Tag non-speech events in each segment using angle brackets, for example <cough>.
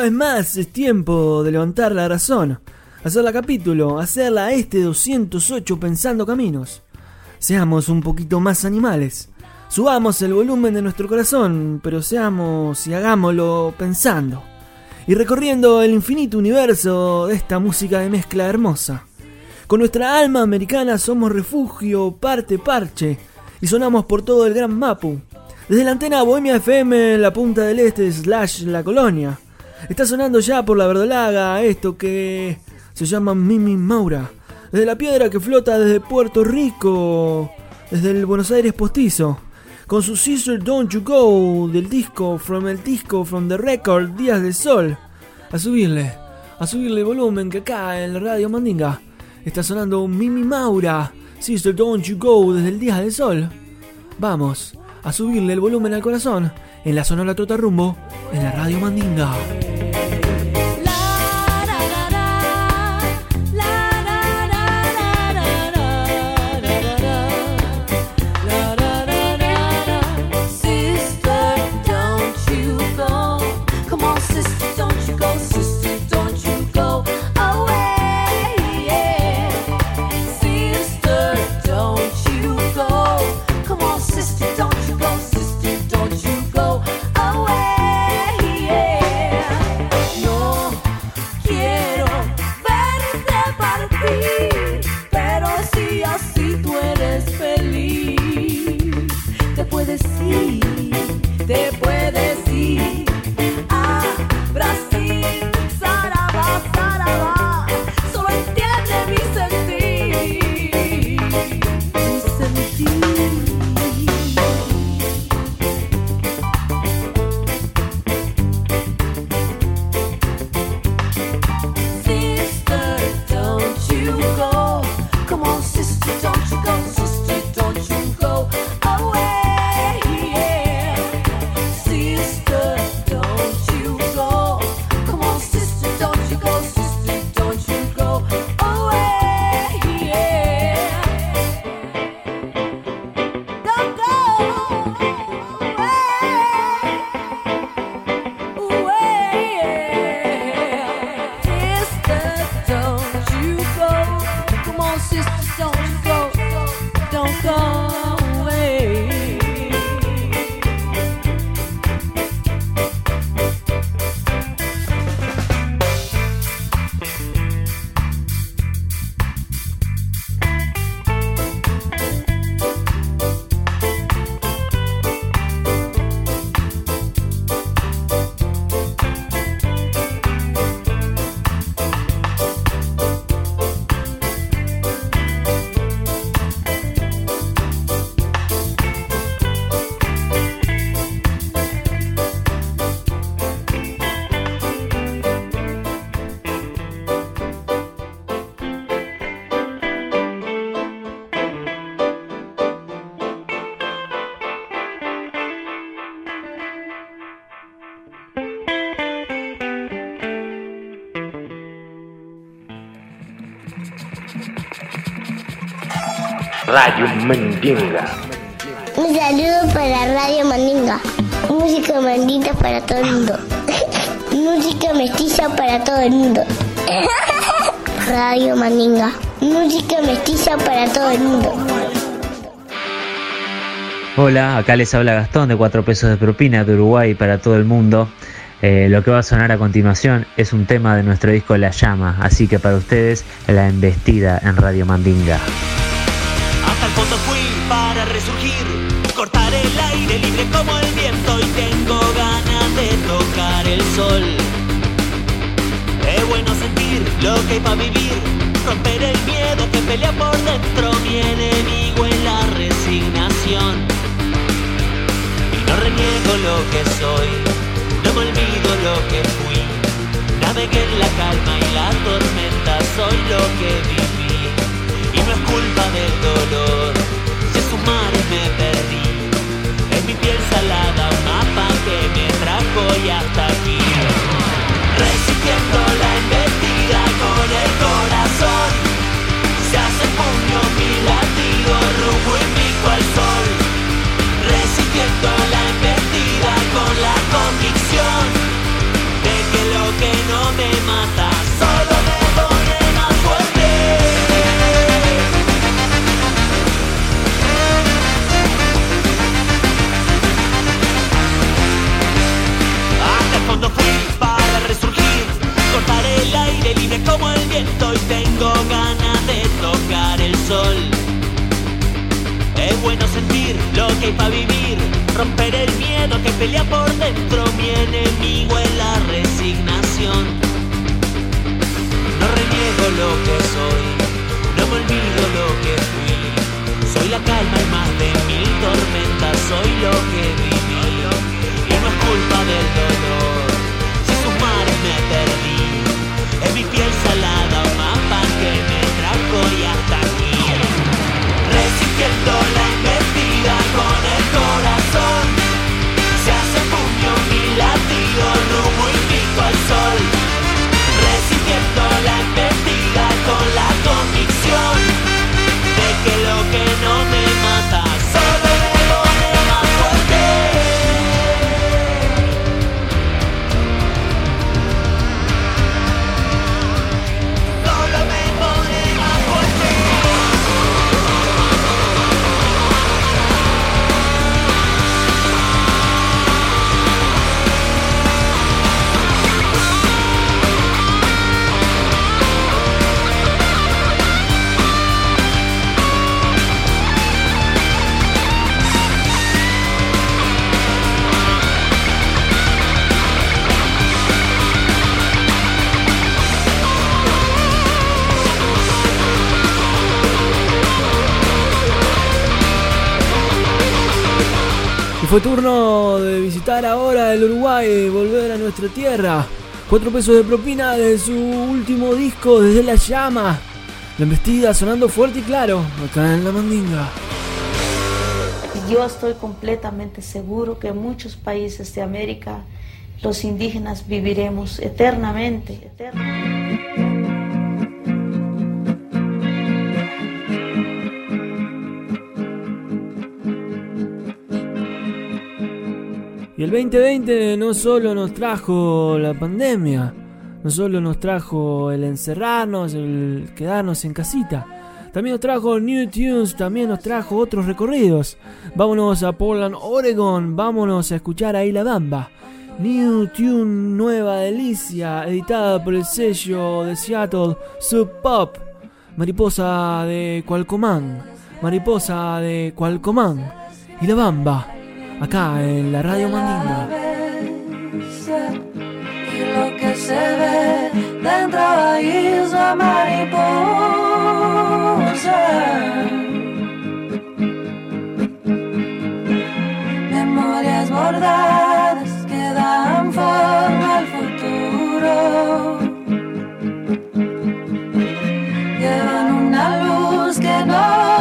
Vez más es tiempo de levantar la razón, hacerla capítulo, hacerla este 208 pensando caminos. Seamos un poquito más animales. Subamos el volumen de nuestro corazón, pero seamos y hagámoslo pensando. Y recorriendo el infinito universo de esta música de mezcla hermosa. Con nuestra alma americana somos refugio, parte, parche, y sonamos por todo el gran Mapu. Desde la antena Bohemia FM, la punta del este, slash la colonia. Está sonando ya por la verdolaga esto que se llama Mimi Maura. Desde la piedra que flota desde Puerto Rico, desde el Buenos Aires postizo. Con su Sister Don't You Go del disco, from el disco, from the record, Días del Sol. A subirle, a subirle el volumen que acá en la radio Mandinga está sonando Mimi Maura. Sister Don't You Go desde el Días del Sol. Vamos a subirle el volumen al corazón en la Sonora Tota Rumbo en la radio Mandinga. Radio Mandinga. Un saludo para Radio Mandinga. Música mandita para todo el mundo. <laughs> Música mestiza para todo el mundo. <laughs> Radio Mandinga. Música mestiza para todo el mundo. Hola, acá les habla Gastón de 4 pesos de propina de Uruguay para todo el mundo. Eh, lo que va a sonar a continuación es un tema de nuestro disco La Llama, así que para ustedes la embestida en Radio Mandinga. Libre como el viento y tengo ganas de tocar el sol. Es bueno sentir lo que hay para vivir, romper el miedo que pelea por dentro, mi enemigo es la resignación. Y no reniego lo que soy, no me olvido lo que fui, navegué en la calma y la tormenta, soy lo que viví. Y no es culpa del dolor, si es un mar me perdí. Piel salada, un mapa que me trajo y hasta aquí. Resistiendo la libre como el viento y tengo ganas de tocar el sol. Es bueno sentir lo que hay para vivir, romper el miedo que pelea por dentro, mi enemigo es la resignación. Fue turno de visitar ahora el Uruguay, volver a nuestra tierra. Cuatro pesos de propina de su último disco, desde la llama. La embestida sonando fuerte y claro, acá en la mandinga. Yo estoy completamente seguro que en muchos países de América los indígenas viviremos eternamente, eternamente. Y el 2020 no solo nos trajo la pandemia, no solo nos trajo el encerrarnos, el quedarnos en casita, también nos trajo New Tunes, también nos trajo otros recorridos. Vámonos a Portland, Oregon, vámonos a escuchar ahí la Bamba. New Tune Nueva Delicia, editada por el sello de Seattle Sub Pop. Mariposa de Cualcomán, Mariposa de Cualcomán. Y la Bamba, acá en la Radio Mandinga. Y lo que se ve dentro ahí es la mariposa. Memorias bordadas que dan forma al futuro. Llevan una luz que no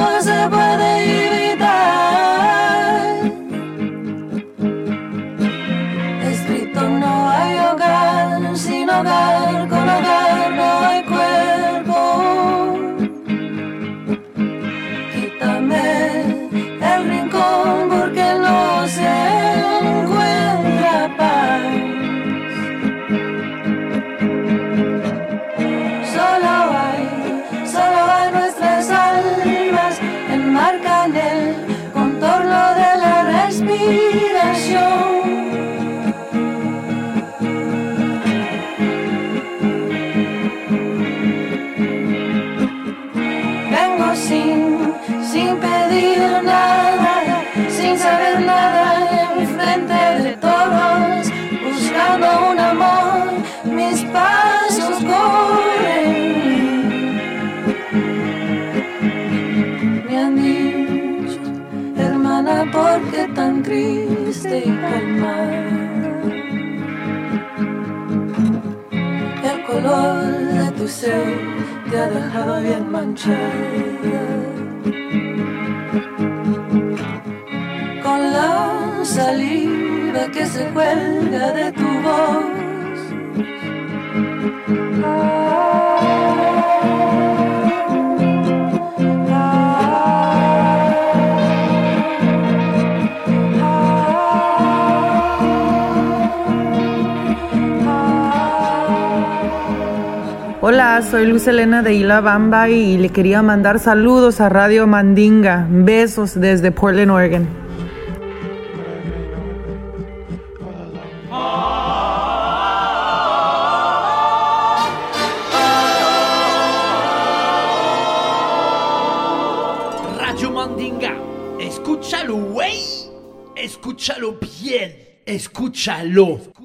tan triste y calmar. El color de tu ser te ha dejado bien manchada. Con la saliva que se cuelga de tu voz. Hola, soy Luz Elena de Isla Bamba y le quería mandar saludos a Radio Mandinga. Besos desde Portland, Oregon. Radio Mandinga, escúchalo, güey. Escúchalo bien. Escúchalo.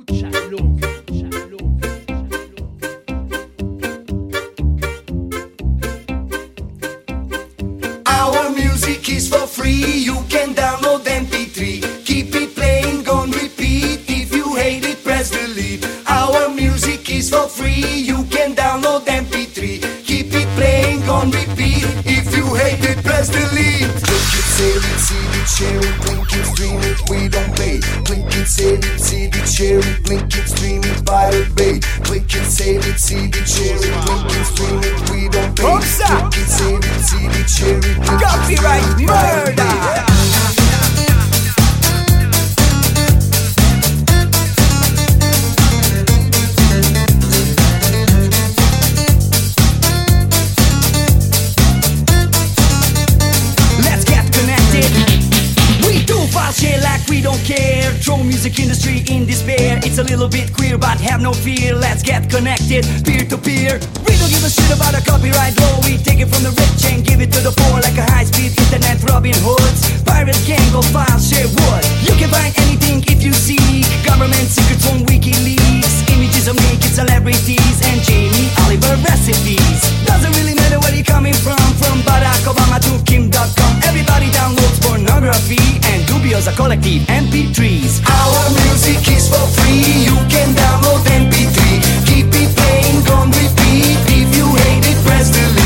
Little bit queer, but have no fear. Let's get connected, peer to peer. We don't give a shit about a copyright law. We take it from the rich and give it to the poor like a high speed internet Robin Hoods. Pirate gang go file share wood. You can find anything if you seek. Government secrets on WikiLeaks. Images of naked celebrities and Jamie Oliver recipes. Doesn't really matter where you're coming from. From Barack Obama to Kim.com. Everybody downloads pornography and dubious a collective MP3s. Our music is for free. You can download MP3. Keep it playing on repeat. If you hate it, press delete.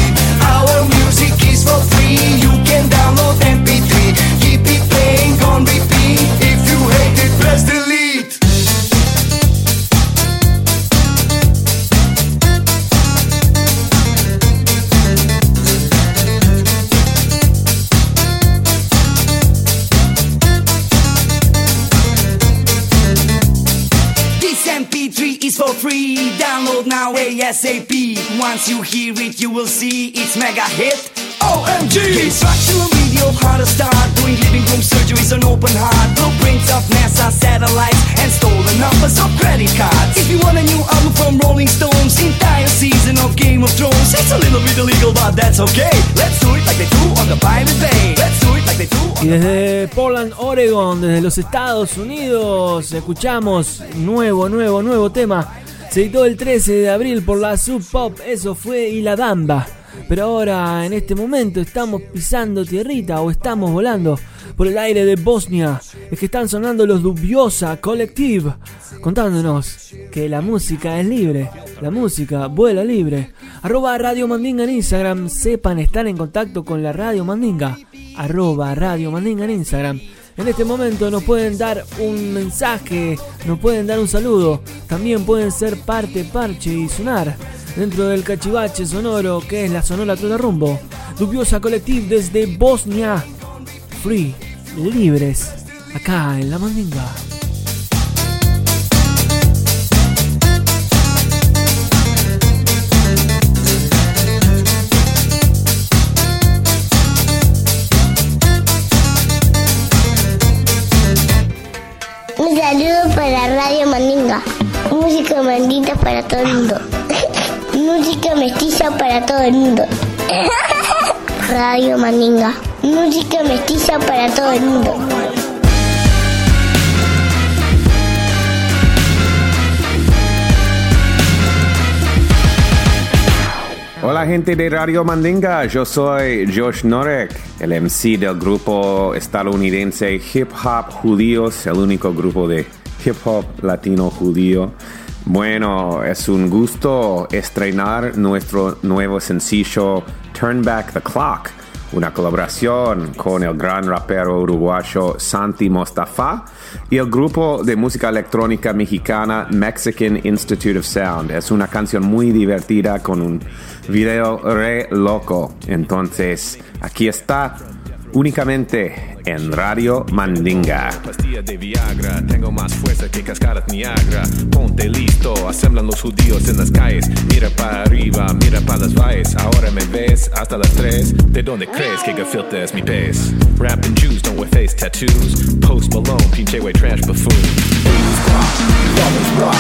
ASAP. Once you hear it, you will see it's mega hit. OMG! Instructional video of how to start doing living room surgeries on open heart. Blueprints of NASA satellites and stolen numbers of credit cards. If you want a new album from Rolling Stones, entire season of Game of Thrones, it's a little bit illegal, but that's okay. Let's do it like they do on the Pirate Bay. Let's do it like they do on Y desde Portland, Oregon, desde los Estados Unidos, escuchamos nuevo, nuevo, nuevo tema. Editó el 13 de abril por la Sub Pop, eso fue y la Damba. Pero ahora, en este momento, estamos pisando tierrita o estamos volando por el aire de Bosnia. Es que están sonando los Dubiosa Collective, contándonos que la música es libre, la música vuela libre. Arroba Radio Mandinga en Instagram, sepan estar en contacto con la Radio Mandinga. Arroba Radio Mandinga en Instagram. En este momento nos pueden dar un mensaje, nos pueden dar un saludo, también pueden ser parte, parche y sonar dentro del cachivache sonoro que es la Sonora Trota Rumbo. Dubiosa Collective desde Bosnia. Free, libres, acá en la Mandinga. Para Radio Mandinga. Música mandita para todo el mundo. <laughs> Música mestiza para todo el mundo. <laughs> Radio Mandinga. Música mestiza para todo el mundo. Hola gente de Radio Mandinga, yo soy Josh Norek, el MC del grupo estadounidense Hip Hop Judíos, el único grupo de hip hop latino judío. Bueno, es un gusto estrenar nuestro nuevo sencillo Turn Back the Clock, una colaboración con el gran rapero uruguayo Santi Mostafa y el grupo de música electrónica mexicana Mexican Institute of Sound. Es una canción muy divertida con un video re loco. Entonces, aquí está únicamente en Radio Mandinga. Pastilla de Viagra, tengo más fuerza que cascadas Niagara. Ponte listo, asemblan los judíos en las calles. Mira para arriba, mira para las valles. Ahora me ves hasta las tres. ¿De dónde crees que Gefilter es mi pez? Rapping Jews don't wear face tattoos. Post Malone, pinche way trash buffoon. Rock,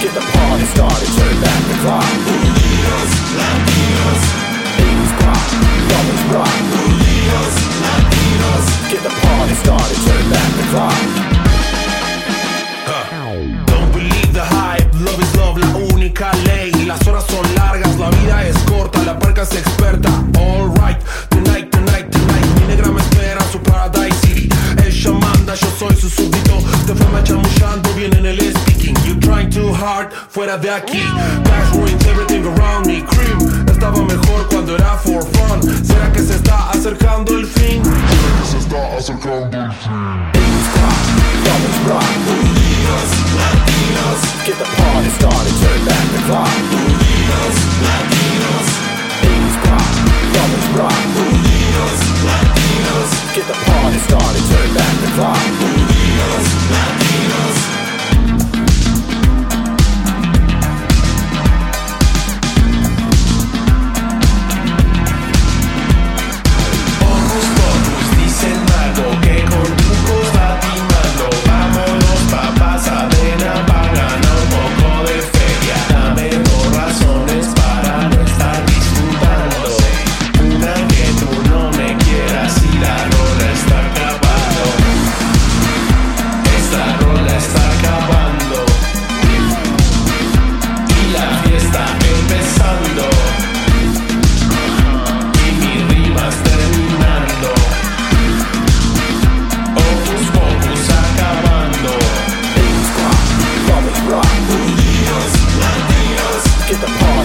get the party started, turn back the clock. Latinos, Latinos, 80s pop, brothers rock, Latinos, Latinos, get the party started, turn back the clock. Don't believe the hype, love is love, la única ley. Las horas son largas, la vida es corta, la parca es experta. Alright, tonight, tonight, tonight, mi negra me espera su paradise city. Ella manda, yo soy su súbdito. Te fue machamullando bien en el speaking. You trying too hard, fuera de aquí. Cash ruins everything around me. Cream, estaba mejor cuando era for fun. ¿Será que se está acercando el fin? ¿Será que se está acercando el fin? Brothers rock, Latinos, Latinos, get the party started, turn back the clock. Latinos, Latinos, 80s pop, brothers rock, Latinos, Latinos, get the party started, turn back the clock. Latinos, Latinos.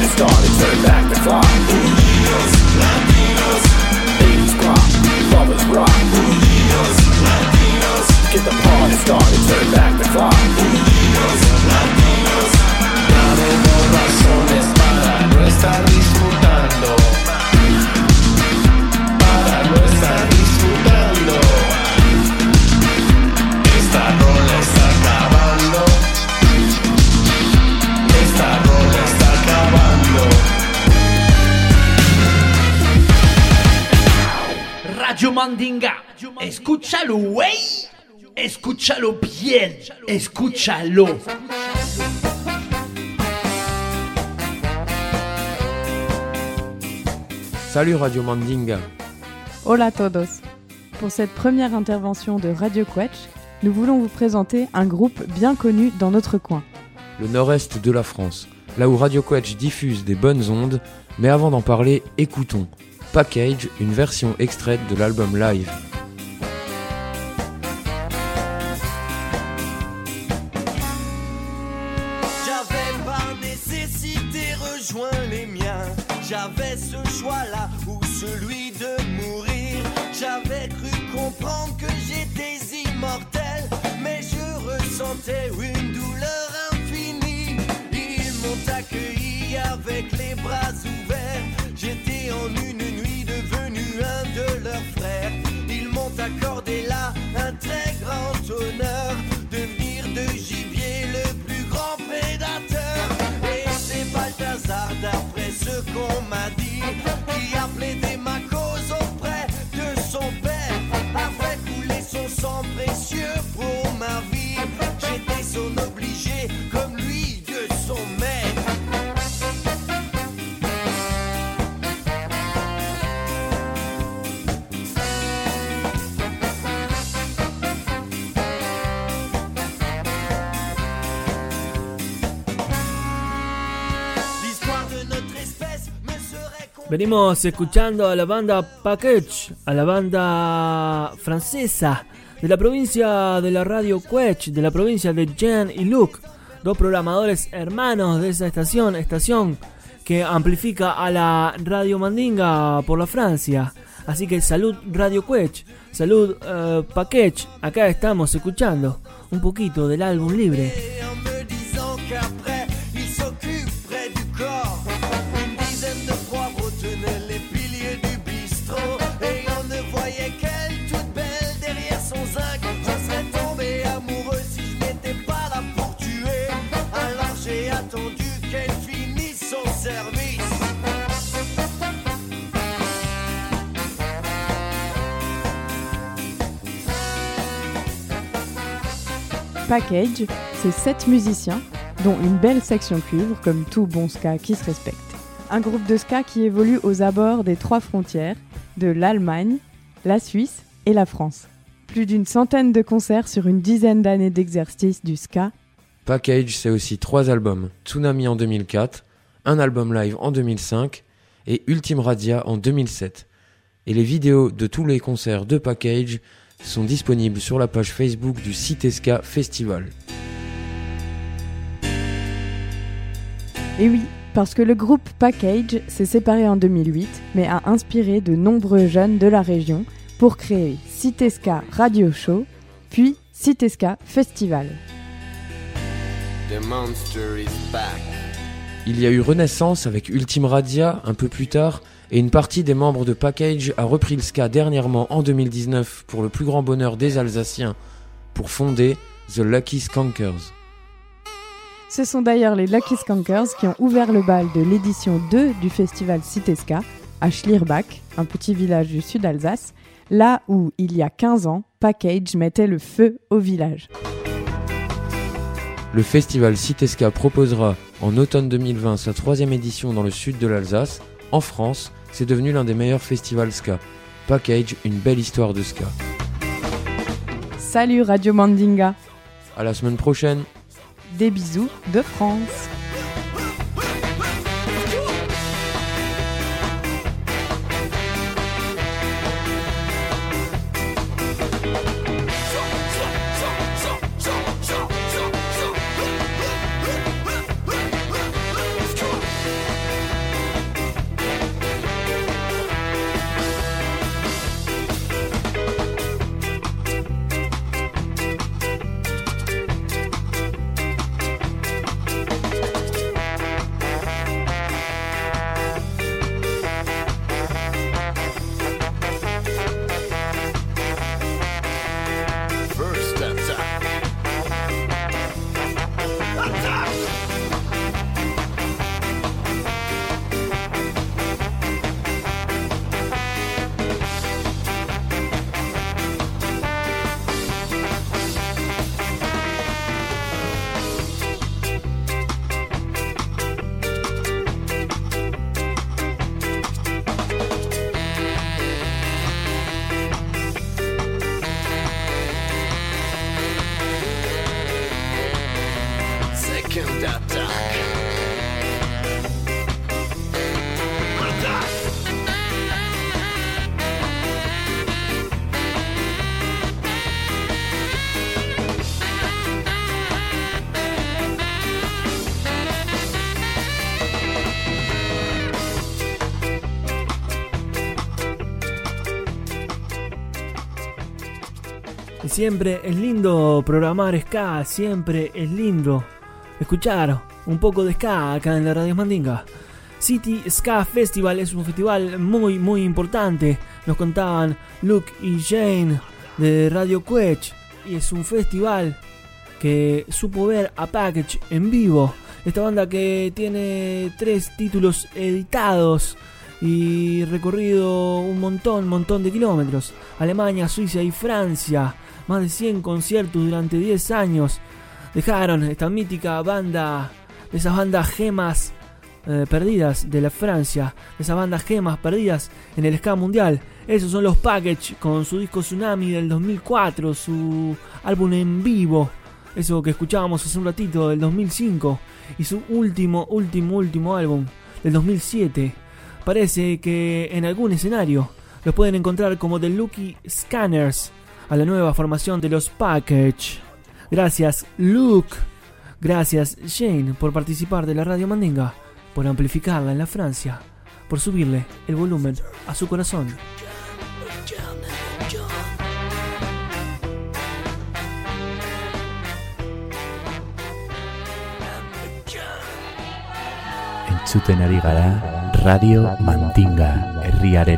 Started, turn back Escúchalo bien, escúchalo. Salut Radio Mandinga. Hola a todos. Pour cette première intervention de Radio Quetch, nous voulons vous présenter un groupe bien connu dans notre coin. le nord-est de la France, là où Radio Quetch diffuse des bonnes ondes, mais avant d'en parler, écoutons Package, une version extraite de l'album live. Une douleur infinie. Ils m'ont accueilli avec les bras ouverts. J'étais en une nuit devenu un de leurs frères. Ils m'ont accordé là un très grand honneur. Devenir de gibier le plus grand prédateur. Et c'est Balthazar, d'après ce qu'on m'a dit, qui a plaidé ma cause auprès de son père. A fait couler son sang précieux pour Venimos escuchando a la banda Package, a la banda francesa de la provincia de la radio Quech, de la provincia de Jean y Luc, dos programadores hermanos de esa estación, estación que amplifica a la radio Mandinga por la Francia. Así que salud Radio Quech, salud uh, Package, acá estamos escuchando un poquito del álbum libre. Package, c'est 7 musiciens, dont une belle section cuivre, comme tout bon ska qui se respecte. Un groupe de ska qui évolue aux abords des trois frontières, de l'Allemagne, la Suisse et la France. Plus d'une centaine de concerts sur une dizaine d'années d'exercice du ska. Package, c'est aussi trois albums. Tsunami en 2004, un album live en 2005 et Ultime Radia en 2007. Et les vidéos de tous les concerts de Package sont disponibles sur la page Facebook du Citesca Festival. Et oui, parce que le groupe Package s'est séparé en 2008, mais a inspiré de nombreux jeunes de la région pour créer Citesca Radio Show, puis Citesca Festival. Il y a eu Renaissance avec Ultime Radia un peu plus tard, et une partie des membres de Package a repris le ska dernièrement en 2019 pour le plus grand bonheur des Alsaciens, pour fonder The Lucky Skankers. Ce sont d'ailleurs les Lucky Skankers qui ont ouvert le bal de l'édition 2 du festival Citesca à Schlierbach, un petit village du sud Alsace, là où, il y a 15 ans, Package mettait le feu au village. Le festival Citesca proposera en automne 2020 sa troisième édition dans le sud de l'Alsace, en France, c'est devenu l'un des meilleurs festivals ska. Package, une belle histoire de ska. Salut Radio Mandinga. À la semaine prochaine. Des bisous de France. Siempre es lindo programar ska, siempre es lindo escuchar un poco de ska acá en la Radio Mandinga. City Ska Festival es un festival muy muy importante, nos contaban Luke y Jane de Radio Quech y es un festival que supo ver a Package en vivo. Esta banda que tiene tres títulos editados y recorrido un montón, montón de kilómetros. Alemania, Suiza y Francia más de 100 conciertos durante 10 años. Dejaron esta mítica banda, de esas bandas gemas eh, perdidas de la Francia, de esas bandas gemas perdidas en el ska mundial. Esos son los Package con su disco Tsunami del 2004, su álbum en vivo, eso que escuchábamos hace un ratito del 2005, y su último, último, último álbum del 2007. Parece que en algún escenario los pueden encontrar como The Lucky Scanners a la nueva formación de los Package. Gracias Luke, gracias Jane por participar de la Radio Mandinga, por amplificarla en la Francia, por subirle el volumen a su corazón. Entzuten ari gara Radio Mandinga herriaren.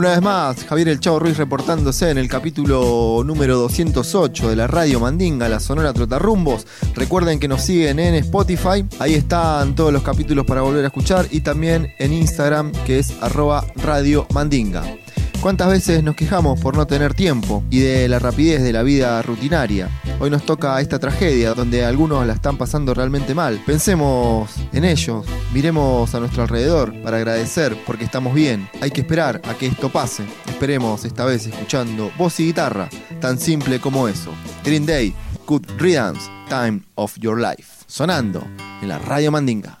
Una vez más, Javier El Chavo Ruiz reportándose en el capítulo número 208 de la Radio Mandinga, la Sonora Trotarrumbos. Recuerden que nos siguen en Spotify, ahí están todos los capítulos para volver a escuchar y también en Instagram que es arroba Radio Mandinga. ¿Cuántas veces nos quejamos por no tener tiempo y de la rapidez de la vida rutinaria? Hoy nos toca esta tragedia donde algunos la están pasando realmente mal. Pensemos en ellos, miremos a nuestro alrededor para agradecer porque estamos bien. Hay que esperar a que esto pase. Esperemos esta vez escuchando voz y guitarra, tan simple como eso. Green Day, Good Riddance, Time of Your Life, sonando en la Radio Mandinga.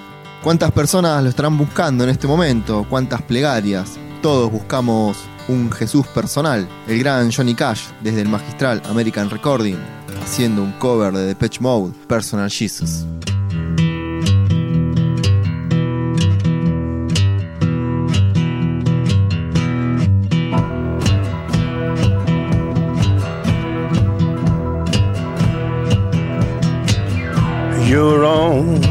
¿Cuántas personas lo estarán buscando en este momento? ¿Cuántas plegarias? Todos buscamos un Jesús personal. El gran Johnny Cash, desde el magistral American Recording, haciendo un cover de Depeche Mode, Personal Jesus. your own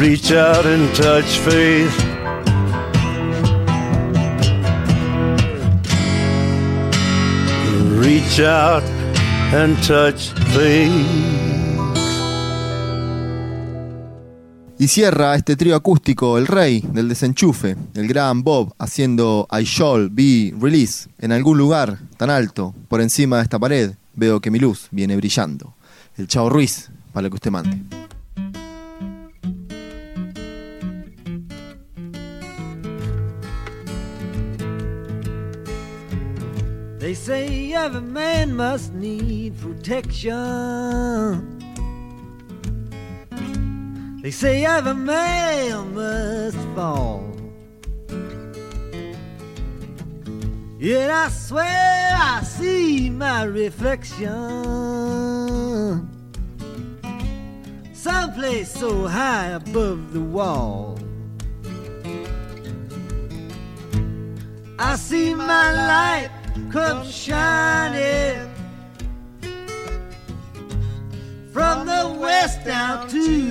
Reach out and touch faith. Reach out and touch faith. Y cierra este trío acústico el rey del desenchufe, el gran Bob, haciendo I Shall Be Release en algún lugar tan alto, por encima de esta pared, veo que mi luz viene brillando. El Chao Ruiz, para lo que usted mande. They say every man must need protection. They say every man must fall. Yet I swear I see my reflection. Someplace so high above the wall. I see my light come shining from the west down to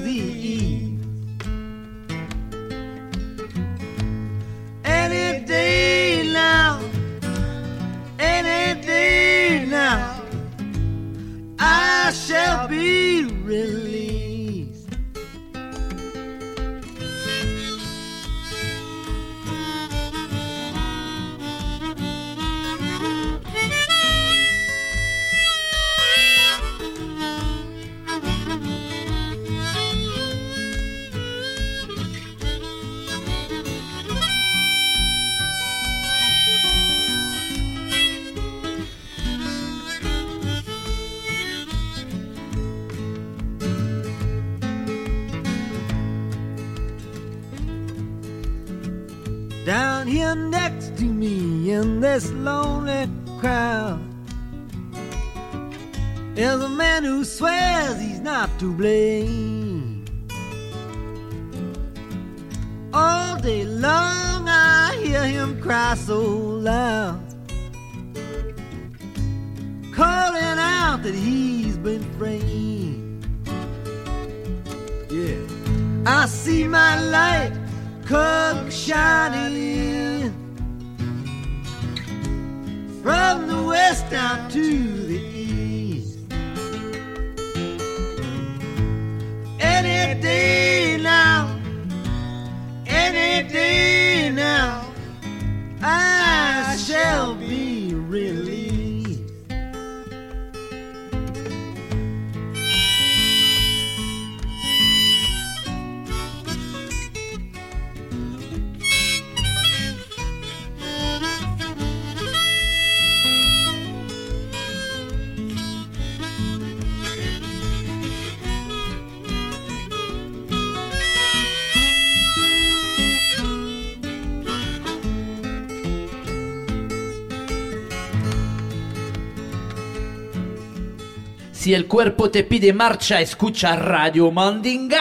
Si el cuerpo te pide marcha, escucha Radio Mandinga.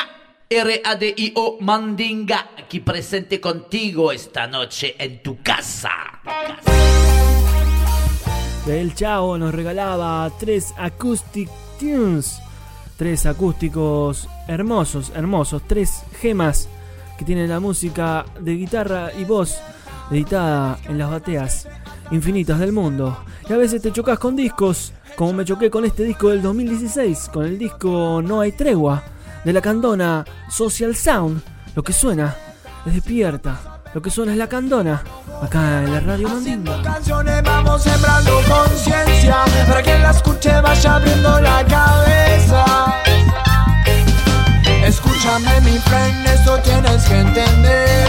R-A-D-I-O Mandinga, aquí presente contigo esta noche en tu casa. El Chavo nos regalaba tres acoustic tunes. Tres acústicos hermosos, hermosos. Tres gemas que tienen la música de guitarra y voz editada en las bateas infinitas del mundo. Y a veces te chocas con discos, como me choqué con este disco del 2016, con el disco No hay tregua, de la candona Social Sound. Lo que suena es despierta, lo que suena es la candona, acá en la radio Mandinga. canciones vamos sembrando conciencia para que la escuche vaya abriendo la cabeza. Escúchame mi friend, esto tienes que entender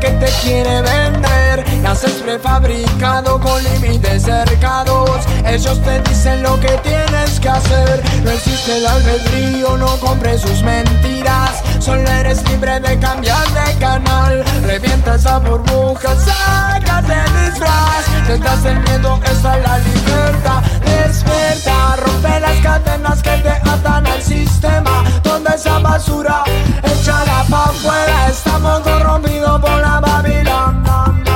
que te quiere vender. Naces prefabricado con límites cercados. Ellos te dicen lo que tienes que hacer. No existe el albedrío, no compres sus mentiras. Solo eres libre de cambiar de canal. Revienta esa burbuja, sácate el disfraz. Detrás del miedo está la libertad. Despierta, rompe las cadenas que te atan al sistema. Donde esa basura, échala pa' afuera. Estamos corrompidos por la Babilón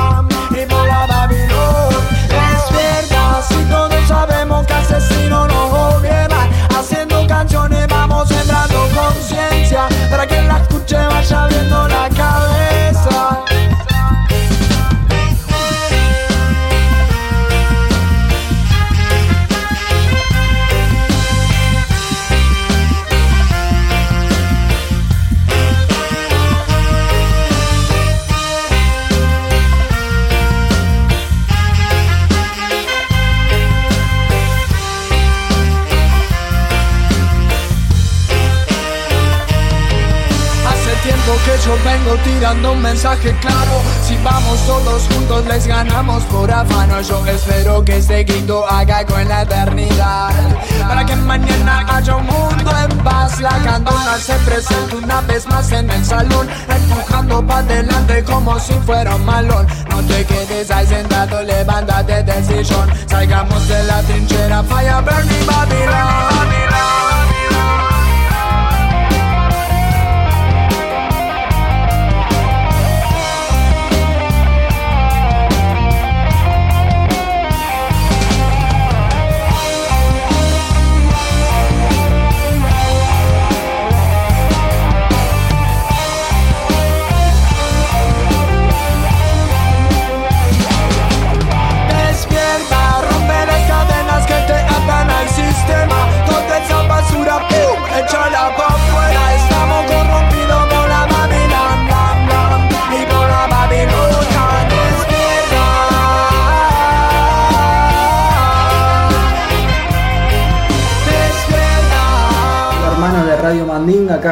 tirando un mensaje claro. Si vamos todos juntos les ganamos por afano. Yo espero que este grito haga eco en la eternidad. Para que mañana haya un mundo en paz. La candona se presenta una vez más en el salón. Empujando para adelante como si fuera un malón. No te quedes ahí sentado, levántate del sillón. Salgamos de la trinchera, fire burning Babylon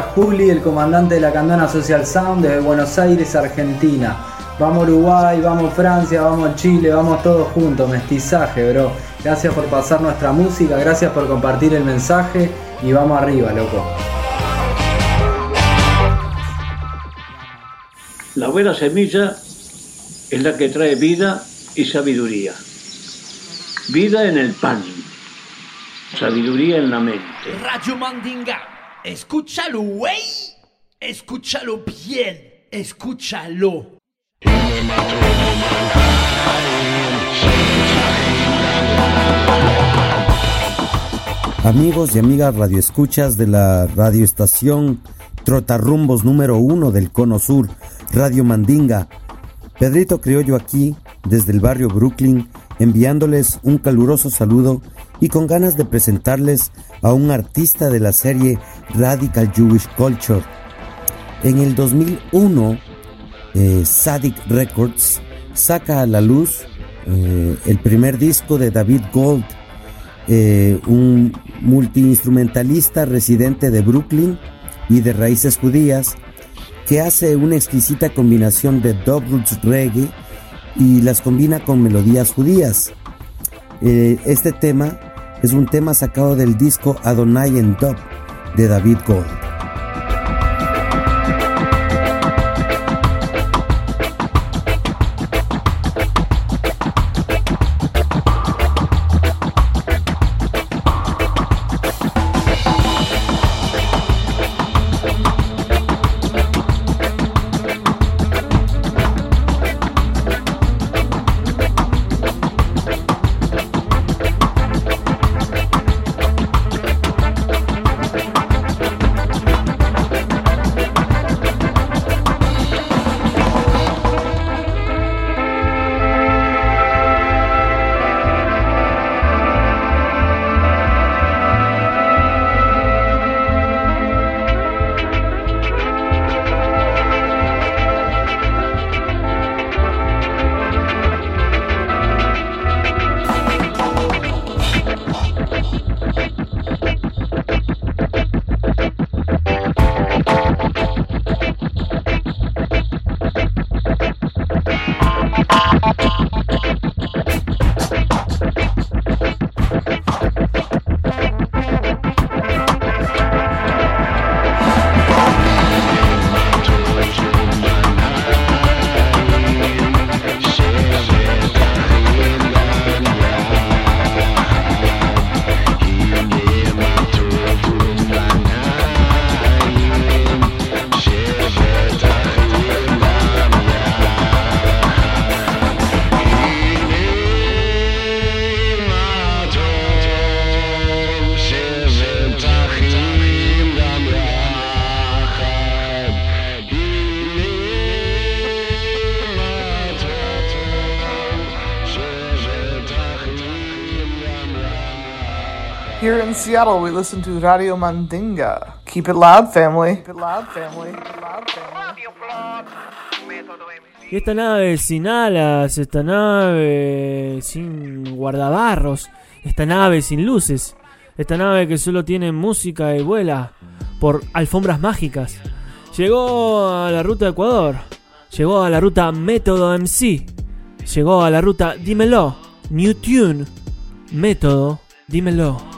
Juli, el comandante de la Candona Social Sound desde Buenos Aires, Argentina. Vamos Uruguay, vamos Francia, vamos Chile, vamos todos juntos, mestizaje, bro. Gracias por pasar nuestra música, gracias por compartir el mensaje y vamos arriba, loco. La buena semilla es la que trae vida y sabiduría. Vida en el pan, sabiduría en la mente. Radio Mandinga. Escúchalo, güey. Escúchalo bien. Escúchalo. Amigos y amigas radioescuchas de la radioestación Trotarrumbos número uno del Cono Sur, Radio Mandinga. Pedrito Criollo aquí, desde el barrio Brooklyn, enviándoles un caluroso saludo y con ganas de presentarles a un artista de la serie Radical Jewish Culture. En el 2001, eh, Sadik Records saca a la luz eh, el primer disco de David Gold, eh, un multiinstrumentalista residente de Brooklyn y de raíces judías, que hace una exquisita combinación de dub roots reggae y las combina con melodías judías. Eh, este tema es un tema sacado del disco Adonai en Dub de David Gold. Seattle, we listen to Radio Mandinga. Keep it loud, family. Keep it loud, family. Y esta nave sin alas, esta nave sin guardabarros, esta nave sin luces, esta nave que solo tiene música y vuela por alfombras mágicas, llegó a la ruta Ecuador, llegó a la ruta Método MC, llegó a la ruta Dímelo, New Tune, Método, Dímelo.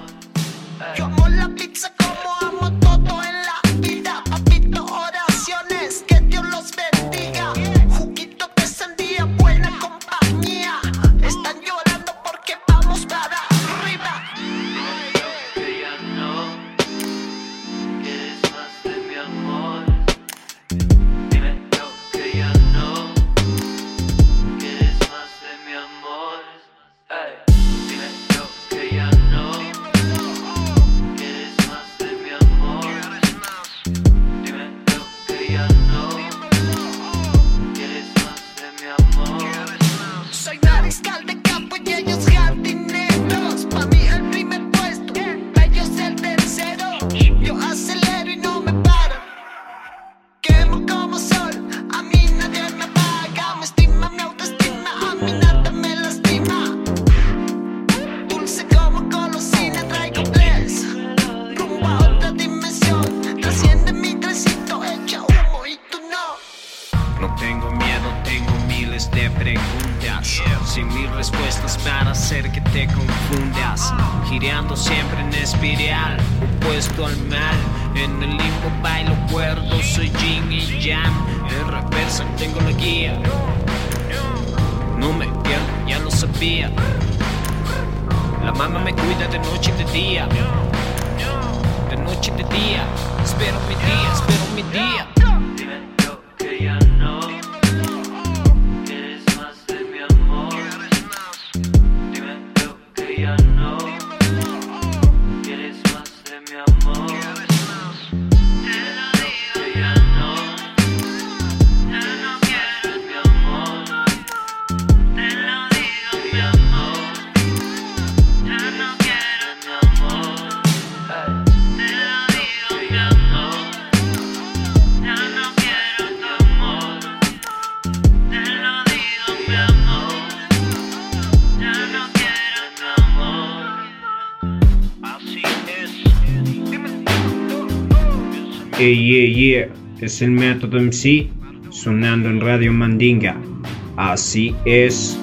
Yeah, yeah, es el método MC sonando en Radio Mandinga. Así es.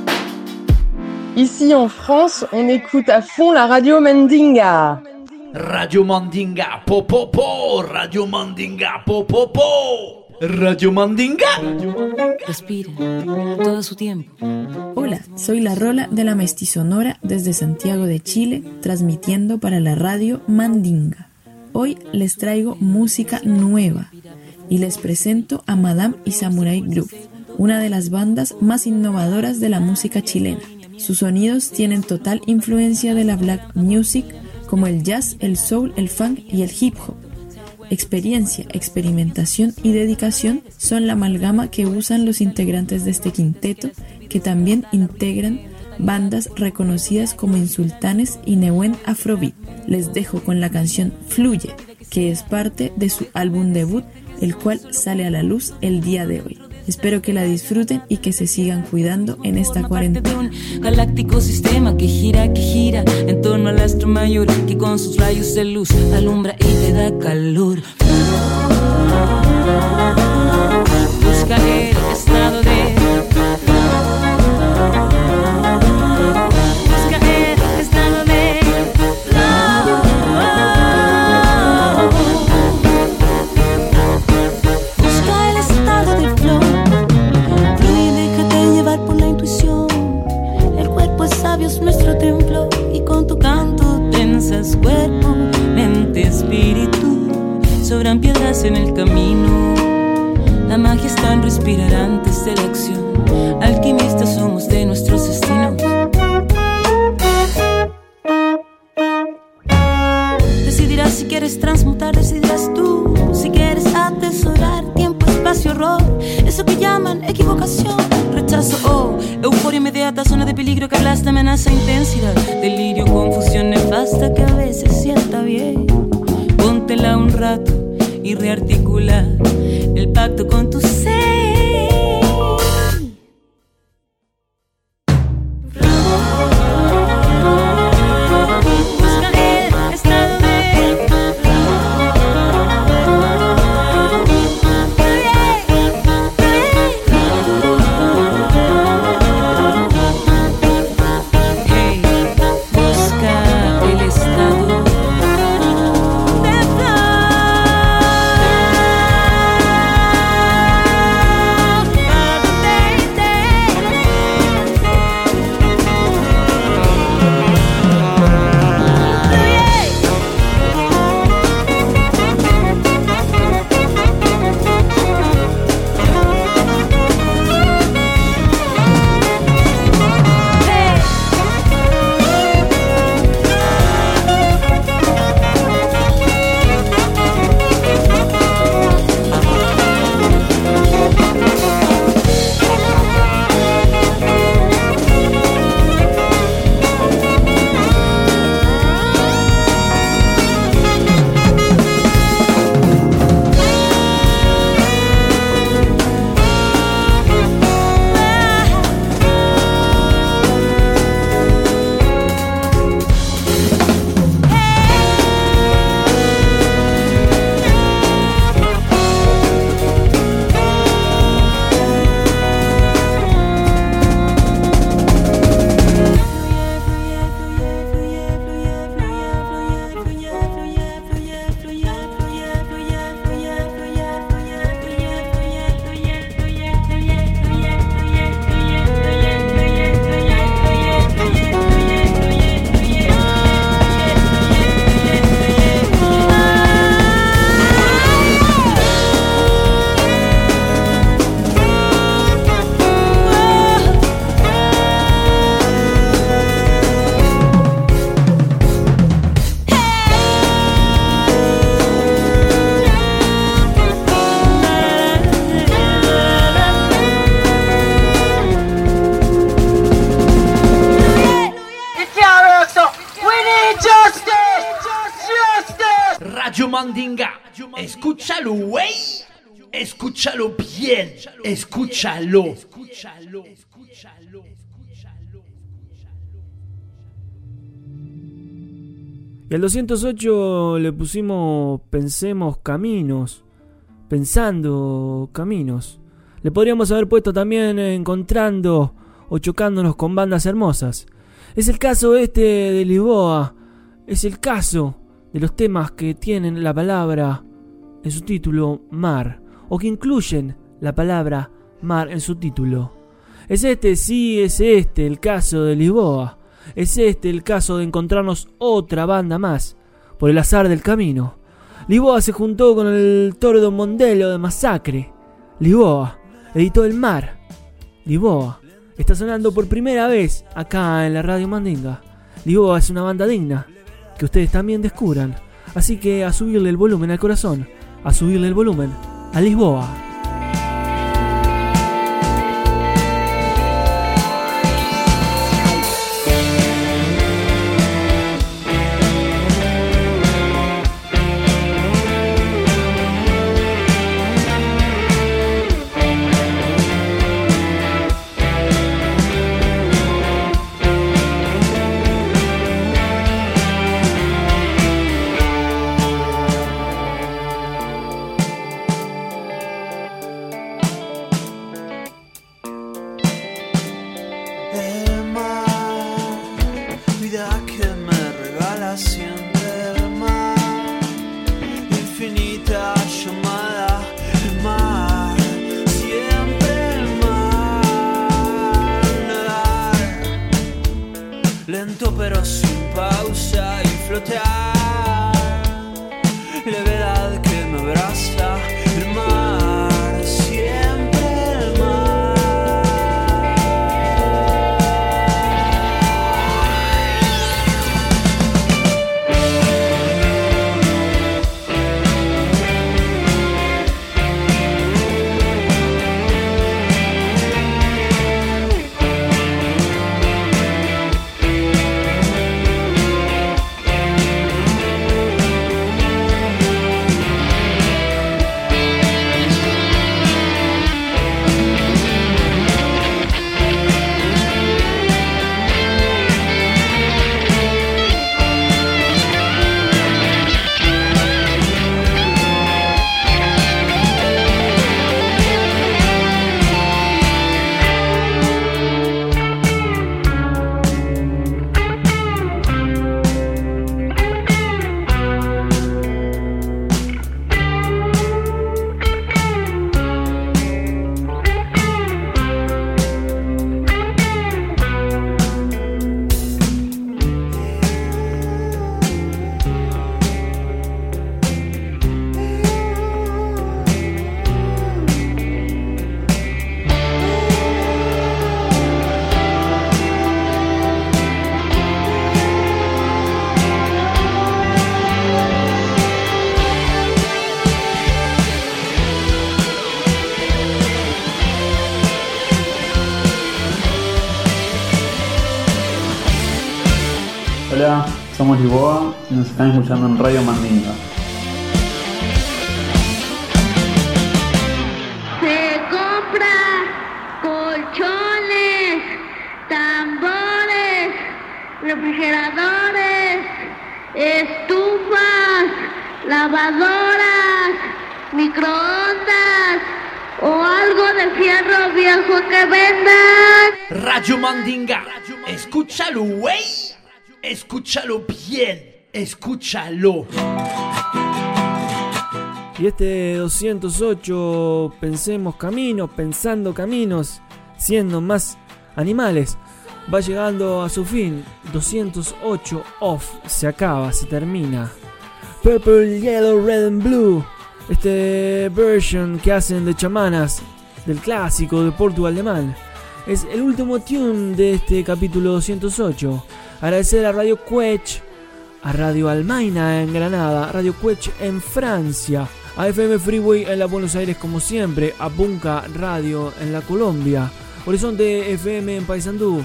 Ici en France, on écoute à fond la radio Mandinga. Radio Mandinga, po po po, Radio Mandinga, po po po, Radio Mandinga. Respire, todo su tiempo. Hola, soy la Rola de la Mestizonora desde Santiago de Chile, transmitiendo para la radio Mandinga. Hoy les traigo música nueva y les presento a Madame y Samurai Group, una de las bandas más innovadoras de la música chilena. Sus sonidos tienen total influencia de la black music como el jazz, el soul, el funk y el hip hop. Experiencia, experimentación y dedicación son la amalgama que usan los integrantes de este quinteto, que también integran bandas reconocidas como Insultanes y Neuen Afrobeat. Les dejo con la canción Fluye, que es parte de su álbum debut, el cual sale a la luz el día de hoy. Espero que la disfruten y que se sigan cuidando en esta cuarentena. galáctico sistema que gira, que gira en torno al astro mayor que con sus rayos de luz alumbra y te da calor. Busca el estado de cuerpo, mente, espíritu. Sobran piedras en el camino. La magia está en respirar antes de la acción. Alquimistas somos de nuestros destinos. Decidirás si quieres transmutar, decidirás tú. Si quieres atesorar tiempo, espacio, horror. Eso que llaman equivocación, rechazo o Euforia inmediata, zona de peligro que aplasta, amenaza, intensidad. Delirio, confusión nefasta que Y rearticula el pacto con tu Escúchalo. Y al 208 le pusimos Pensemos Caminos. Pensando Caminos. Le podríamos haber puesto también Encontrando o Chocándonos con bandas hermosas. Es el caso este de Lisboa. Es el caso de los temas que tienen la palabra en su título mar. O que incluyen la palabra mar en su título. Es este, sí, es este el caso de Lisboa. Es este el caso de encontrarnos otra banda más, por el azar del camino. Lisboa se juntó con el tordo Mondelo de Masacre. Lisboa editó El Mar. Lisboa está sonando por primera vez acá en la Radio Mandinga. Lisboa es una banda digna, que ustedes también descubran. Así que a subirle el volumen al corazón, a subirle el volumen a Lisboa. Están escuchando en Radio Mandinga. Se compra colchones, tambores, refrigeradores, estufas, lavadoras, microondas o algo de fierro viejo que vendan. Radio Mandinga. Escúchalo, güey. Escúchalo bien. Escúchalo. Y este 208, pensemos caminos, pensando caminos, siendo más animales, va llegando a su fin. 208 off, se acaba, se termina. Purple, Yellow, Red and Blue. Este version que hacen de chamanas del clásico de Portugal de Man. Es el último tune de este capítulo 208. Agradecer a Radio Quech, a Radio Almaina en Granada, Radio Quech en Francia, a FM Freeway en la Buenos Aires como siempre, a Bunka Radio en la Colombia, Horizonte FM en Paysandú,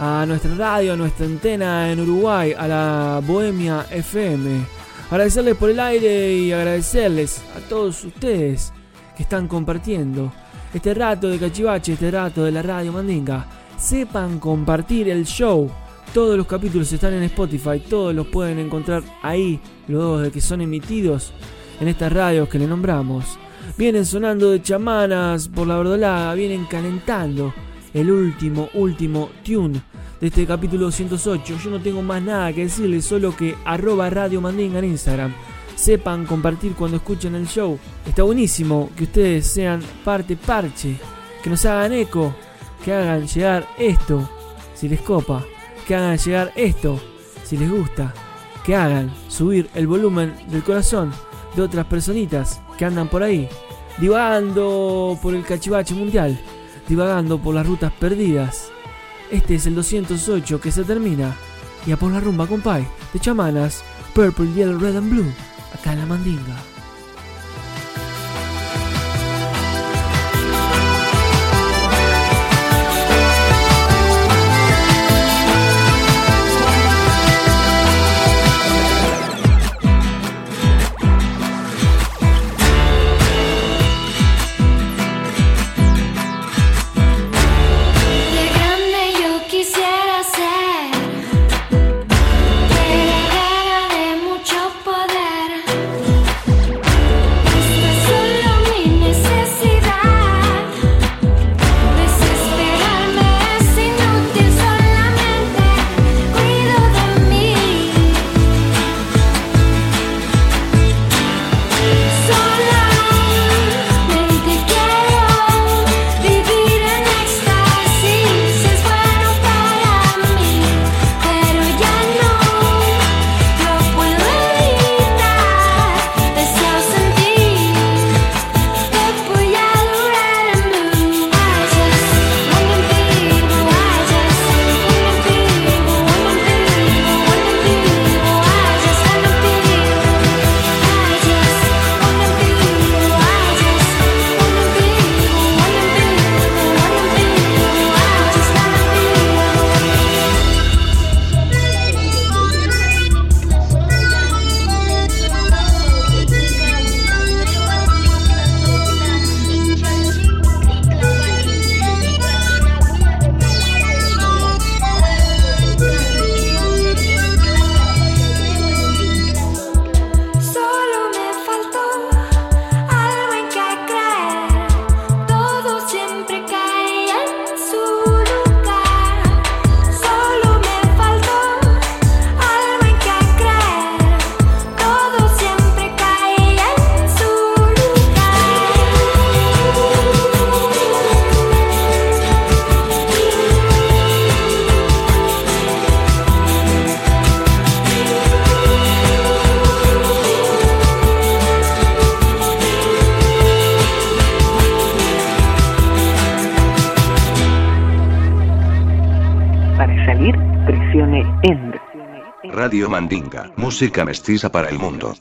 a nuestra radio, a nuestra antena en Uruguay, a la Bohemia FM. Agradecerles por el aire y agradecerles a todos ustedes que están compartiendo este rato de cachivache, este rato de la radio mandinga. Sepan compartir el show todos los capítulos están en Spotify, todos los pueden encontrar ahí, luego de que son emitidos en estas radios que le nombramos. Vienen sonando de chamanas por la verdolaga, vienen calentando el último, último tune de este capítulo 208. Yo no tengo más nada que decirles, solo que arroba Radio Mandinga en Instagram. Sepan compartir cuando escuchen el show. Está buenísimo que ustedes sean parte parche, que nos hagan eco, que hagan llegar esto, si les copa que hagan llegar esto. Si les gusta, que hagan subir el volumen del corazón de otras personitas que andan por ahí, divagando por el cachivache mundial, divagando por las rutas perdidas. Este es el 208 que se termina. Y a por la rumba, compay, de chamanas, Purple, Yellow, Red and Blue, acá en la mandinga. Música mestiza para el mundo.